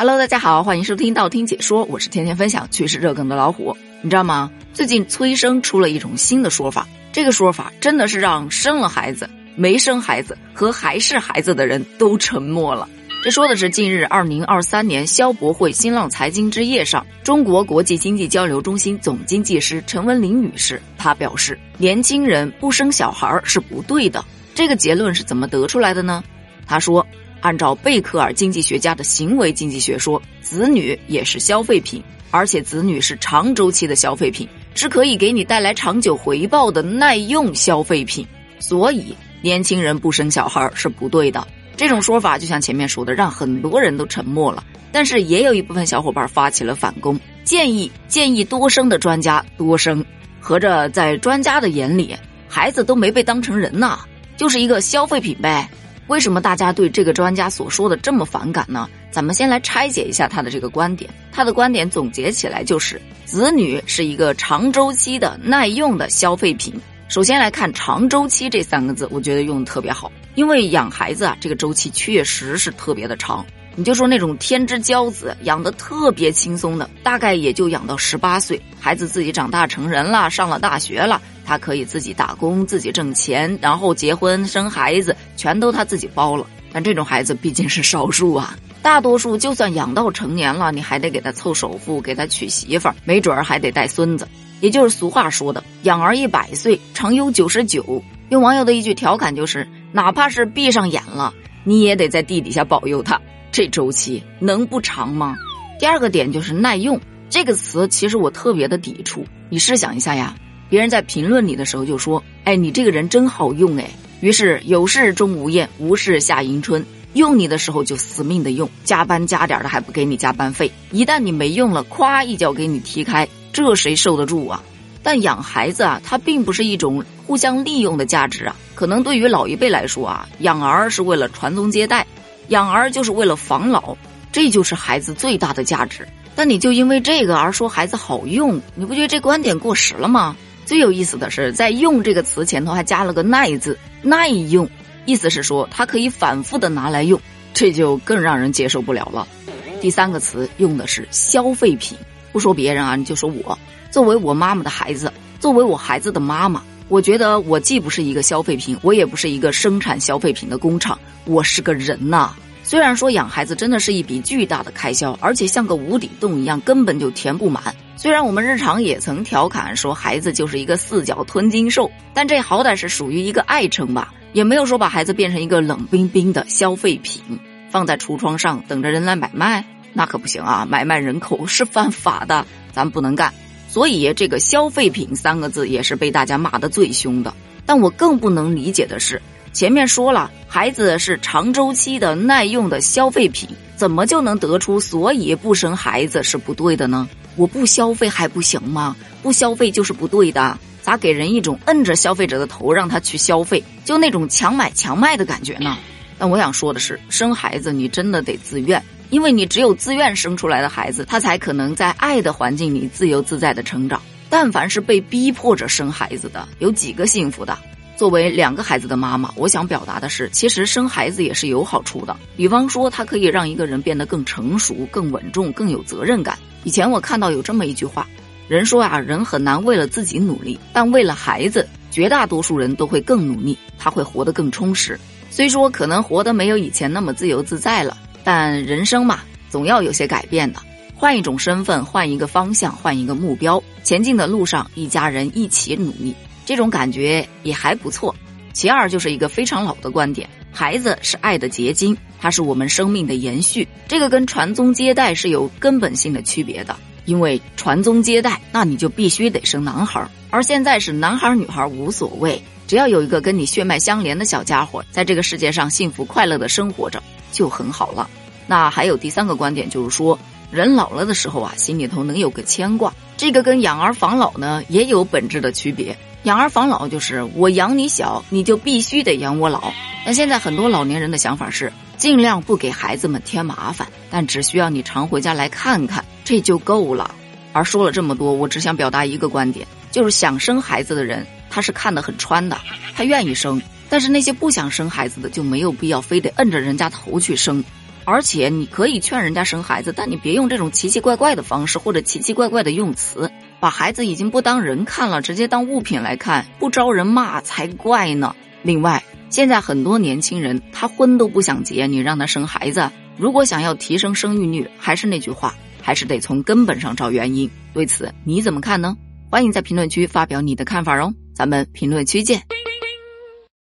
Hello，大家好，欢迎收听道听解说，我是天天分享趣事热梗的老虎。你知道吗？最近催生出了一种新的说法，这个说法真的是让生了孩子、没生孩子和还是孩子的人都沉默了。这说的是近日二零二三年消博会新浪财经之夜上，中国国际经济交流中心总经济师陈文玲女士，她表示，年轻人不生小孩是不对的。这个结论是怎么得出来的呢？她说。按照贝克尔经济学家的行为经济学说，子女也是消费品，而且子女是长周期的消费品，是可以给你带来长久回报的耐用消费品。所以，年轻人不生小孩是不对的。这种说法就像前面说的，让很多人都沉默了。但是，也有一部分小伙伴发起了反攻，建议建议多生的专家多生。合着在专家的眼里，孩子都没被当成人呐，就是一个消费品呗。为什么大家对这个专家所说的这么反感呢？咱们先来拆解一下他的这个观点。他的观点总结起来就是：子女是一个长周期的耐用的消费品。首先来看“长周期”这三个字，我觉得用的特别好，因为养孩子啊，这个周期确实是特别的长。你就说那种天之骄子，养的特别轻松的，大概也就养到十八岁，孩子自己长大成人了，上了大学了。他可以自己打工，自己挣钱，然后结婚生孩子，全都他自己包了。但这种孩子毕竟是少数啊，大多数就算养到成年了，你还得给他凑首付，给他娶媳妇儿，没准儿还得带孙子。也就是俗话说的“养儿一百岁，长忧九十九”。用网友的一句调侃就是：哪怕是闭上眼了，你也得在地底下保佑他。这周期能不长吗？第二个点就是耐用这个词，其实我特别的抵触。你试想一下呀。别人在评论你的时候就说：“哎，你这个人真好用哎。”于是有事钟无艳，无事夏迎春。用你的时候就死命的用，加班加点的还不给你加班费。一旦你没用了，咵一脚给你踢开，这谁受得住啊？但养孩子啊，它并不是一种互相利用的价值啊。可能对于老一辈来说啊，养儿是为了传宗接代，养儿就是为了防老，这就是孩子最大的价值。但你就因为这个而说孩子好用，你不觉得这观点过时了吗？最有意思的是，在“用”这个词前头还加了个“耐”字，耐用，意思是说它可以反复的拿来用，这就更让人接受不了了。第三个词用的是消费品，不说别人啊，你就说我，作为我妈妈的孩子，作为我孩子的妈妈，我觉得我既不是一个消费品，我也不是一个生产消费品的工厂，我是个人呐。虽然说养孩子真的是一笔巨大的开销，而且像个无底洞一样，根本就填不满。虽然我们日常也曾调侃说孩子就是一个四脚吞金兽，但这好歹是属于一个爱称吧，也没有说把孩子变成一个冷冰冰的消费品，放在橱窗上等着人来买卖，那可不行啊！买卖人口是犯法的，咱不能干。所以这个消费品三个字也是被大家骂得最凶的。但我更不能理解的是。前面说了，孩子是长周期的耐用的消费品，怎么就能得出所以不生孩子是不对的呢？我不消费还不行吗？不消费就是不对的，咋给人一种摁着消费者的头让他去消费，就那种强买强卖的感觉呢？但我想说的是，生孩子你真的得自愿，因为你只有自愿生出来的孩子，他才可能在爱的环境里自由自在的成长。但凡是被逼迫着生孩子的，有几个幸福的？作为两个孩子的妈妈，我想表达的是，其实生孩子也是有好处的。比方说，它可以让一个人变得更成熟、更稳重、更有责任感。以前我看到有这么一句话，人说啊，人很难为了自己努力，但为了孩子，绝大多数人都会更努力，他会活得更充实。虽说可能活得没有以前那么自由自在了，但人生嘛，总要有些改变的。换一种身份，换一个方向，换一个目标，前进的路上，一家人一起努力。这种感觉也还不错。其二就是一个非常老的观点：孩子是爱的结晶，它是我们生命的延续。这个跟传宗接代是有根本性的区别的。因为传宗接代，那你就必须得生男孩儿。而现在是男孩女孩无所谓，只要有一个跟你血脉相连的小家伙，在这个世界上幸福快乐的生活着就很好了。那还有第三个观点，就是说人老了的时候啊，心里头能有个牵挂。这个跟养儿防老呢也有本质的区别。养儿防老就是我养你小，你就必须得养我老。那现在很多老年人的想法是尽量不给孩子们添麻烦，但只需要你常回家来看看，这就够了。而说了这么多，我只想表达一个观点，就是想生孩子的人他是看得很穿的，他愿意生；但是那些不想生孩子的就没有必要非得摁着人家头去生。而且你可以劝人家生孩子，但你别用这种奇奇怪怪的方式或者奇奇怪怪的用词，把孩子已经不当人看了，直接当物品来看，不招人骂才怪呢。另外，现在很多年轻人他婚都不想结，你让他生孩子，如果想要提升生育率，还是那句话，还是得从根本上找原因。对此你怎么看呢？欢迎在评论区发表你的看法哦，咱们评论区见。